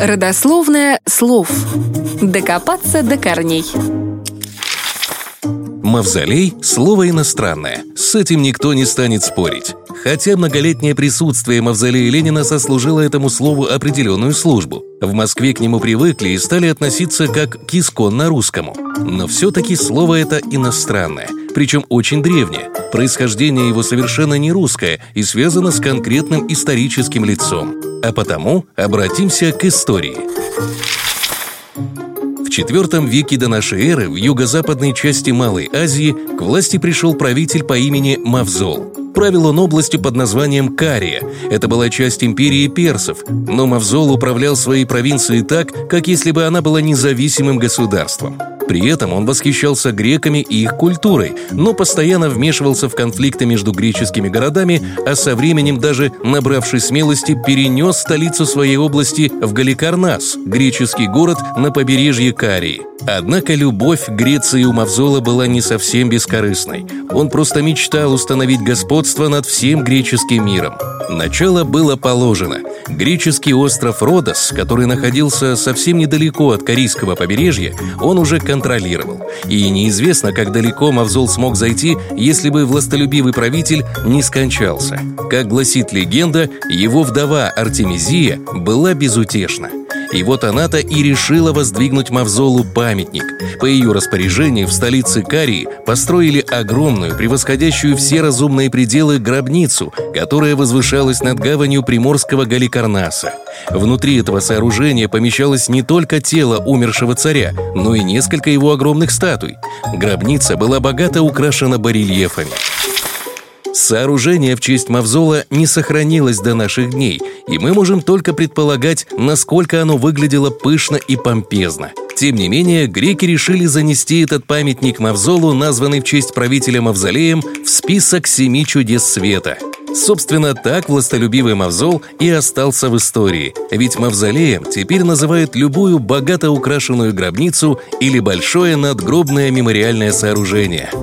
Родословное слов. Докопаться до корней. Мавзолей – слово иностранное. С этим никто не станет спорить. Хотя многолетнее присутствие мавзолея Ленина сослужило этому слову определенную службу. В Москве к нему привыкли и стали относиться как к исконно русскому. Но все-таки слово это иностранное, причем очень древнее. Происхождение его совершенно не русское и связано с конкретным историческим лицом. А потому обратимся к истории. В IV веке до нашей эры в юго-западной части Малой Азии к власти пришел правитель по имени Мавзол. Правил он областью под названием Кария. Это была часть империи персов, но Мавзол управлял своей провинцией так, как если бы она была независимым государством. При этом он восхищался греками и их культурой, но постоянно вмешивался в конфликты между греческими городами, а со временем даже, набравшись смелости, перенес столицу своей области в Галикарнас, греческий город на побережье Карии. Однако любовь Греции у Мавзола была не совсем бескорыстной. Он просто мечтал установить господство над всем греческим миром. Начало было положено. Греческий остров Родос, который находился совсем недалеко от Корейского побережья, он уже контролировал. И неизвестно, как далеко Мавзол смог зайти, если бы властолюбивый правитель не скончался. Как гласит легенда, его вдова Артемизия была безутешна. И вот она-то и решила воздвигнуть Мавзолу памятник. По ее распоряжению в столице Карии построили огромную, превосходящую все разумные пределы гробницу, которая возвышалась над гаванью приморского Галикарнаса. Внутри этого сооружения помещалось не только тело умершего царя, но и несколько его огромных статуй. Гробница была богато украшена барельефами. Сооружение в честь Мавзола не сохранилось до наших дней, и мы можем только предполагать, насколько оно выглядело пышно и помпезно. Тем не менее, греки решили занести этот памятник Мавзолу, названный в честь правителя Мавзолеем, в список семи чудес света. Собственно, так властолюбивый Мавзол и остался в истории, ведь Мавзолеем теперь называют любую богато украшенную гробницу или большое надгробное мемориальное сооружение –